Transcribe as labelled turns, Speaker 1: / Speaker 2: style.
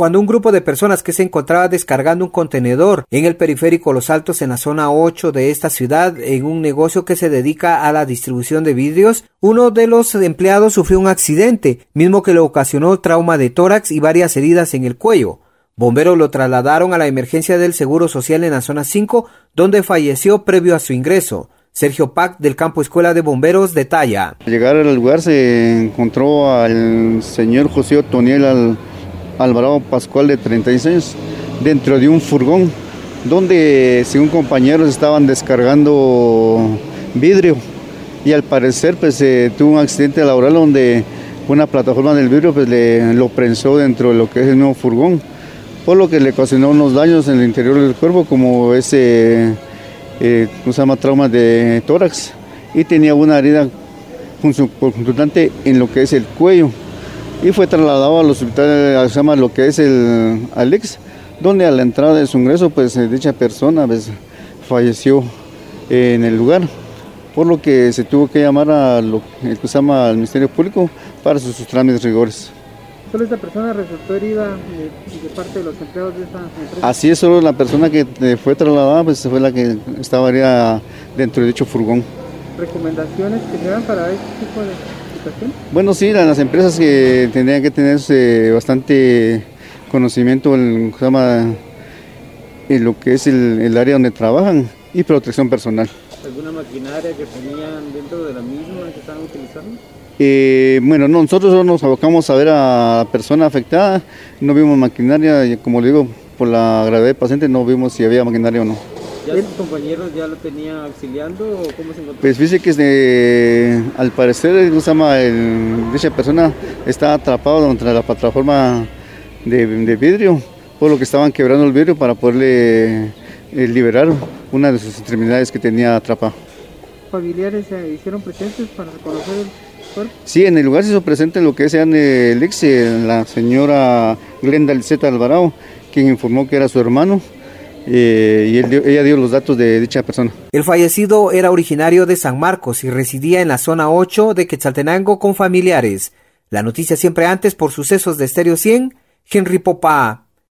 Speaker 1: cuando un grupo de personas que se encontraba descargando un contenedor en el periférico Los Altos en la zona 8 de esta ciudad en un negocio que se dedica a la distribución de vidrios, uno de los empleados sufrió un accidente, mismo que le ocasionó trauma de tórax y varias heridas en el cuello. Bomberos lo trasladaron a la emergencia del Seguro Social en la zona 5, donde falleció previo a su ingreso. Sergio Pac del Campo Escuela de Bomberos detalla.
Speaker 2: Al llegar al lugar se encontró al señor José Otoniel al Alvarado Pascual de 36 años dentro de un furgón donde según compañeros estaban descargando vidrio. Y al parecer pues tuvo un accidente laboral donde una plataforma del vidrio pues le lo prensó dentro de lo que es el nuevo furgón por lo que le ocasionó unos daños en el interior del cuerpo como ese eh, se llama trauma de tórax. Y tenía una herida consultante en lo que es el cuello y fue trasladado al hospital, se llama lo que es el Alex, donde a la entrada de su ingreso, pues eh, dicha persona pues, falleció en el lugar, por lo que se tuvo que llamar a lo que se llama al Ministerio Público para sus, trámites rigores.
Speaker 3: ¿Solo esta persona resultó herida de, parte de los empleados de esta empresa?
Speaker 2: Así es, solo la persona que eh, fue trasladada pues fue la que estaba herida dentro de dicho furgón.
Speaker 3: ¿Recomendaciones que se dan para este tipo de
Speaker 2: bueno, sí, las empresas que tendrían que tener eh, bastante conocimiento en, en lo que es el, área donde trabajan y protección personal.
Speaker 3: ¿Alguna maquinaria que tenían dentro de la misma que estaban utilizando?
Speaker 2: Eh, bueno, nosotros nos abocamos a ver a la persona afectada, no vimos maquinaria, y como le digo, por la gravedad del paciente no vimos si había maquinaria o no.
Speaker 3: ¿Ya sus compañeros ya lo tenían auxiliando o cómo se encontró?
Speaker 2: Pues fíjese que al parecer dicha persona está atrapado dentro de la plataforma de, vidrio, por lo que estaban quebrando el vidrio para poderle eh, liberar una de sus extremidades que tenía atrapada.
Speaker 3: ¿Familiares se hicieron presentes para reconocer el cuerpo?
Speaker 2: Sí, en el lugar se hizo presente lo que es el ex, la señora Glenda Lizeta Alvarado, quien informó que era su hermano eh, y ella dio los datos de dicha persona.
Speaker 1: El fallecido era originario de San Marcos y residía en la zona 8 de Quetzaltenango con familiares. La noticia siempre antes por sucesos de Estéreo 100, Henry Popá.